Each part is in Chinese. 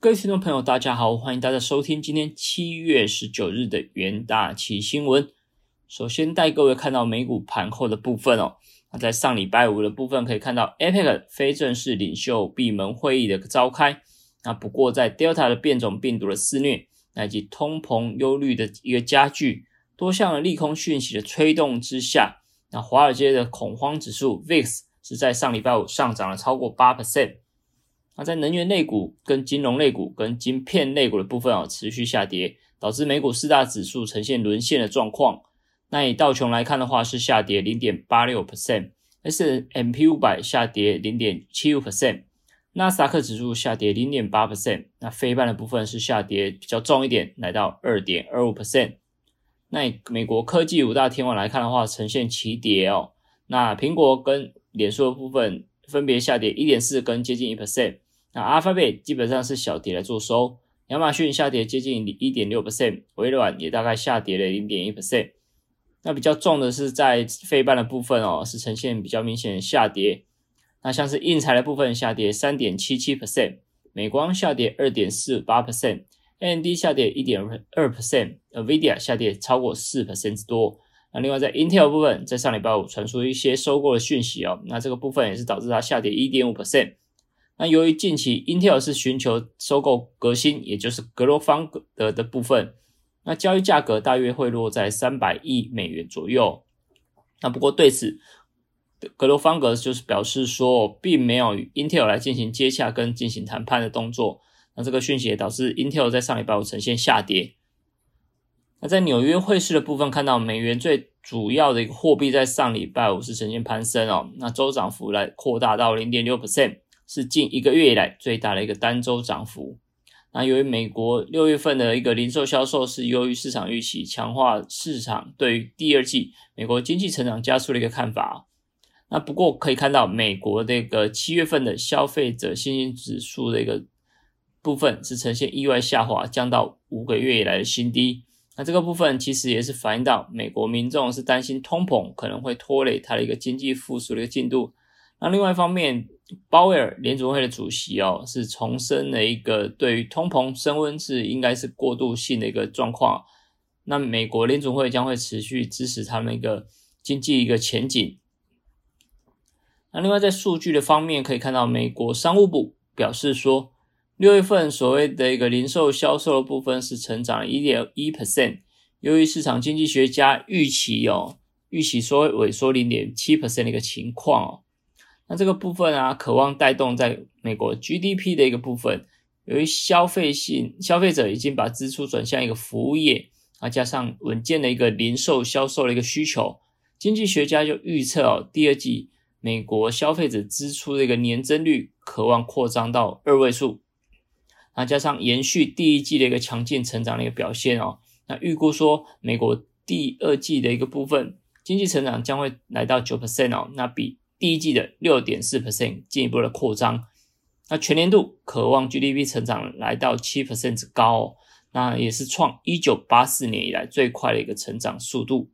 各位听众朋友，大家好，欢迎大家收听今天七月十九日的元大旗新闻。首先带各位看到美股盘后的部分哦。那在上礼拜五的部分可以看到，APEC 非正式领袖闭门会议的召开。那不过在 Delta 的变种病毒的肆虐，以及通膨忧虑的一个加剧，多项的利空讯息的推动之下，那华尔街的恐慌指数 VIX 是在上礼拜五上涨了超过八 percent。那在能源类股、跟金融类股、跟晶片类股的部分啊，持续下跌，导致美股四大指数呈现沦陷的状况。那以道琼来看的话，是下跌零点八六 percent，S M P 五百下跌零点七五 percent，纳斯达克指数下跌零点八 percent。那非半的部分是下跌比较重一点，来到二点二五 percent。那以美国科技五大天王来看的话，呈现齐跌哦。那苹果跟脸书的部分分别下跌一点四跟接近一 percent。那 Alphabet 基本上是小跌来做收，亚马逊下跌接近一点六 percent，微软也大概下跌了零点一 percent。那比较重的是在费半的部分哦，是呈现比较明显的下跌。那像是印材的部分下跌三点七七 percent，美光下跌二点四八 percent，AMD 下跌一点二 percent，NVIDIA 下跌超过四 percent 之多。那另外在 Intel 部分，在上礼拜五传出一些收购的讯息哦，那这个部分也是导致它下跌一点五 percent。那由于近期 Intel 是寻求收购革新，也就是格罗方格的部分，那交易价格大约会落在三百亿美元左右。那不过对此，格罗方格就是表示说，并没有与 Intel 来进行接洽跟进行谈判的动作。那这个讯息也导致 Intel 在上礼拜五呈现下跌。那在纽约汇市的部分，看到美元最主要的一个货币在上礼拜五是呈现攀升哦，那周涨幅来扩大到零点六 percent。是近一个月以来最大的一个单周涨幅。那由于美国六月份的一个零售销售是优于市场预期，强化市场对于第二季美国经济成长加速的一个看法。那不过可以看到，美国这个七月份的消费者信心指数的一个部分是呈现意外下滑，降到五个月以来的新低。那这个部分其实也是反映到美国民众是担心通膨可能会拖累它的一个经济复苏的一个进度。那另外一方面，鲍威尔联储会的主席哦，是重申了一个对于通膨升温是应该是过渡性的一个状况。那美国联储会将会持续支持他们一个经济一个前景。那另外在数据的方面，可以看到美国商务部表示说，六月份所谓的一个零售销售的部分是成长了一点一 percent，由于市场经济学家预期哦，预期说萎缩零点七 percent 的一个情况哦。那这个部分啊，渴望带动在美国 GDP 的一个部分，由于消费性消费者已经把支出转向一个服务业啊，加上稳健的一个零售销售的一个需求，经济学家就预测哦，第二季美国消费者支出的一个年增率渴望扩张到二位数，那加上延续第一季的一个强劲成长的一个表现哦，那预估说美国第二季的一个部分经济成长将会来到九 percent 哦，那比。第一季的六点四 percent 进一步的扩张，那全年度渴望 GDP 成长来到七 percent 之高，那也是创一九八四年以来最快的一个成长速度。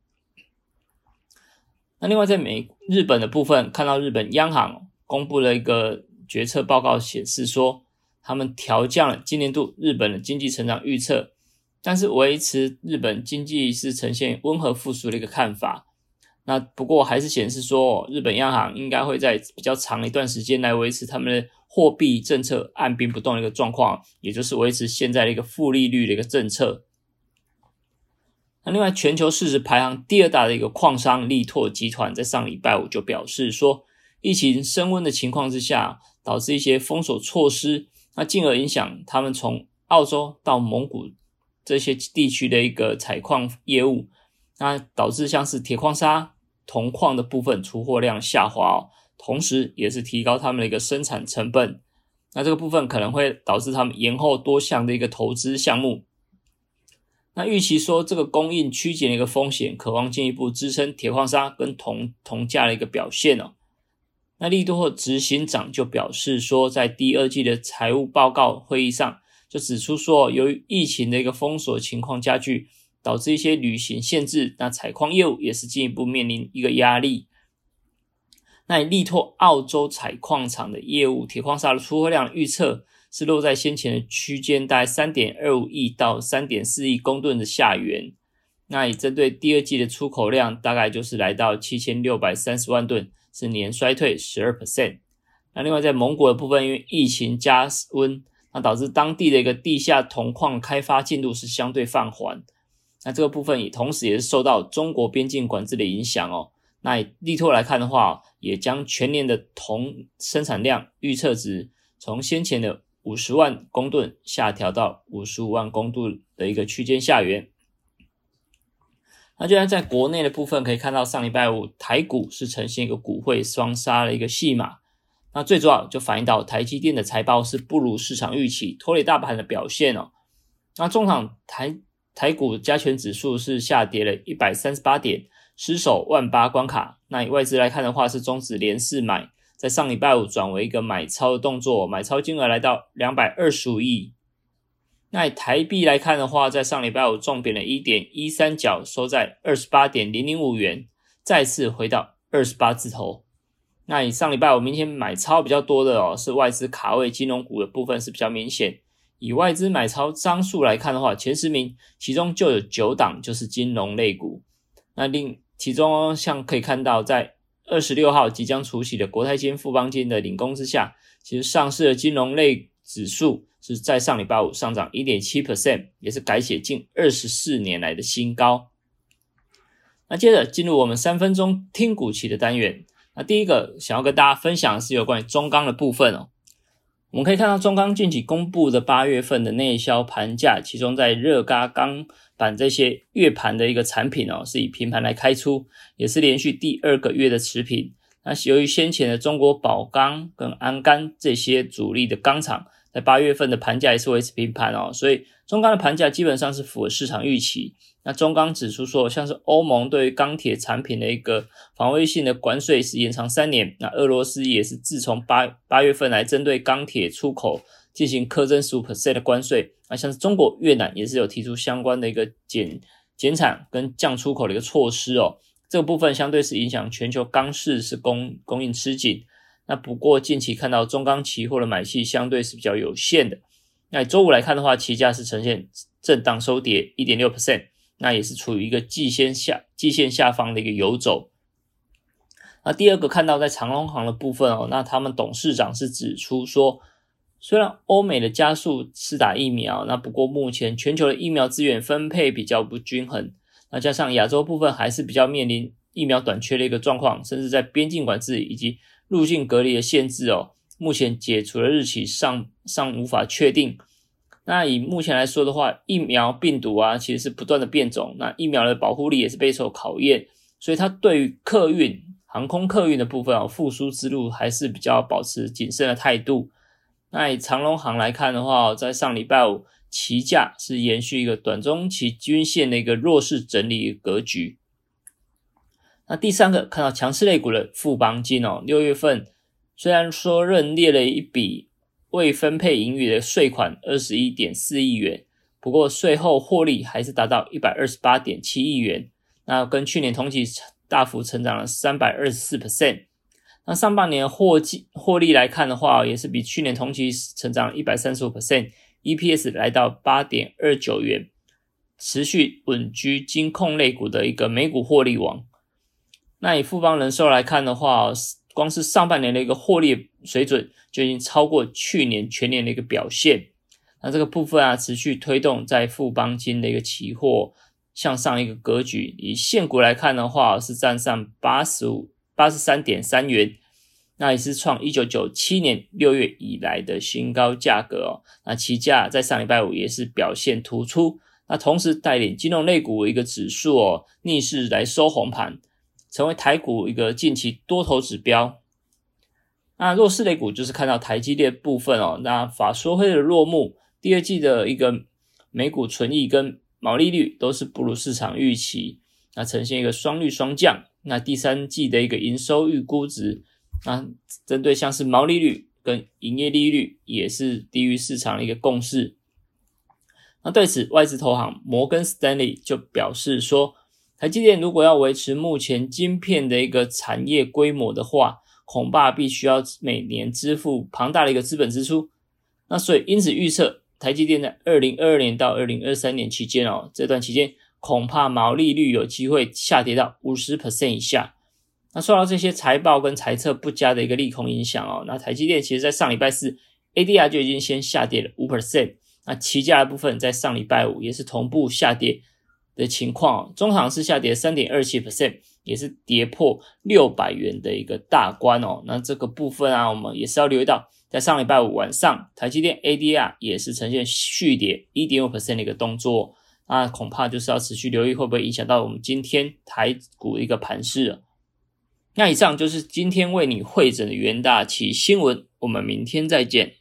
那另外在美日本的部分，看到日本央行公布了一个决策报告，显示说他们调降了今年度日本的经济成长预测，但是维持日本经济是呈现温和复苏的一个看法。那不过还是显示说，日本央行应该会在比较长一段时间来维持他们的货币政策按兵不动的一个状况，也就是维持现在的一个负利率的一个政策。那另外，全球市值排行第二大的一个矿商力拓集团在上礼拜五就表示说，疫情升温的情况之下，导致一些封锁措施，那进而影响他们从澳洲到蒙古这些地区的一个采矿业务，那导致像是铁矿砂。铜矿的部分出货量下滑，同时也是提高他们的一个生产成本，那这个部分可能会导致他们延后多项的一个投资项目。那预期说这个供应趋紧的一个风险，渴望进一步支撑铁矿砂跟铜铜价的一个表现哦。那利多执行长就表示说，在第二季的财务报告会议上就指出说，由于疫情的一个封锁情况加剧。导致一些旅行限制，那采矿业务也是进一步面临一个压力。那力拓澳洲采矿厂的业务，铁矿砂的出货量预测是落在先前的区间，大概三点二五亿到三点四亿公吨的下缘。那以针对第二季的出口量，大概就是来到七千六百三十万吨，是年衰退十二 percent。那另外在蒙古的部分，因为疫情加温，那导致当地的一个地下铜矿开发进度是相对放缓。那这个部分也同时也是受到中国边境管制的影响哦。那力拓来看的话，也将全年的铜生产量预测值从先前的五十万公吨下调到五十五万公吨的一个区间下缘。那就然在国内的部分可以看到，上礼拜五台股是呈现一个股汇双杀的一个戏码。那最主要就反映到台积电的财报是不如市场预期，拖累大盘的表现哦。那中场台台股加权指数是下跌了一百三十八点，失守万八关卡。那以外资来看的话，是终止连四买，在上礼拜五转为一个买超的动作，买超金额来到两百二十五亿。那以台币来看的话，在上礼拜五重贬了一点一三角，收在二十八点零零五元，再次回到二十八字头。那以上礼拜五明天买超比较多的哦，是外资卡位金融股的部分是比较明显。以外资买超张数来看的话，前十名其中就有九档就是金融类股。那另其中像可以看到，在二十六号即将除息的国泰金、富邦金的领工之下，其实上市的金融类指数。是在上礼拜五上涨一点七 percent，也是改写近二十四年来的新高。那接着进入我们三分钟听股期的单元。那第一个想要跟大家分享的是有关于中钢的部分哦。我们可以看到中钢近期公布的八月份的内销盘价，其中在热轧钢板这些月盘的一个产品哦，是以平盘来开出，也是连续第二个月的持平。那由于先前的中国宝钢跟鞍钢这些主力的钢厂。在八月份的盘价也是维持平盘哦，所以中钢的盘价基本上是符合市场预期。那中钢指出说，像是欧盟对于钢铁产品的一个防卫性的关税是延长三年，那俄罗斯也是自从八八月份来针对钢铁出口进行苛征十五 percent 的关税。那像是中国、越南也是有提出相关的一个减减产跟降出口的一个措施哦，这个部分相对是影响全球钢市是供供应吃紧。那不过近期看到中钢期货的买气相对是比较有限的。那周五来看的话，期价是呈现震荡收跌一点六 percent，那也是处于一个季线下季线下方的一个游走。那第二个看到在长隆行的部分哦，那他们董事长是指出说，虽然欧美的加速施打疫苗，那不过目前全球的疫苗资源分配比较不均衡，那加上亚洲部分还是比较面临疫苗短缺的一个状况，甚至在边境管制以及入境隔离的限制哦，目前解除的日期尚尚无法确定。那以目前来说的话，疫苗病毒啊，其实是不断的变种，那疫苗的保护力也是备受考验，所以它对于客运、航空客运的部分啊，复苏之路还是比较保持谨慎的态度。那以长龙航来看的话，在上礼拜五，期价是延续一个短中期均线的一个弱势整理格局。那第三个看到强势类股的富邦金哦，六月份虽然说认列了一笔未分配盈余的税款二十一点四亿元，不过税后获利还是达到一百二十八点七亿元，那跟去年同期大幅成长了三百二十四 percent。那上半年获计获利来看的话，也是比去年同期成长一百三十五 percent，EPS 来到八点二九元，持续稳居金控类股的一个美股获利王。那以富邦人寿来看的话，光是上半年的一个获利水准就已经超过去年全年的一个表现。那这个部分啊，持续推动在富邦金的一个期货向上一个格局。以现股来看的话，是站上八十五八十三点三元，那也是创一九九七年六月以来的新高价格哦。那期价在上礼拜五也是表现突出，那同时带领金融类股一个指数哦逆势来收红盘。成为台股一个近期多头指标。那弱势类股就是看到台积电部分哦。那法说会的落幕，第二季的一个每股纯益跟毛利率都是不如市场预期，那呈现一个双率双降。那第三季的一个营收预估值，那针对像是毛利率跟营业利率也是低于市场的一个共识。那对此，外资投行摩根斯丹利就表示说。台积电如果要维持目前晶片的一个产业规模的话，恐怕必须要每年支付庞大的一个资本支出。那所以因此预测台积电在二零二二年到二零二三年期间哦，这段期间恐怕毛利率有机会下跌到五十 percent 以下。那受到这些财报跟财测不佳的一个利空影响哦，那台积电其实在上礼拜四 ADR 就已经先下跌了五 percent。那期价的部分在上礼拜五也是同步下跌的情况，中行是下跌三点二七 percent，也是跌破六百元的一个大关哦。那这个部分啊，我们也是要留意到，在上礼拜五晚上，台积电 ADR 也是呈现续跌一点五 percent 的一个动作，那恐怕就是要持续留意会不会影响到我们今天台股的一个盘势。那以上就是今天为你会诊的元大旗新闻，我们明天再见。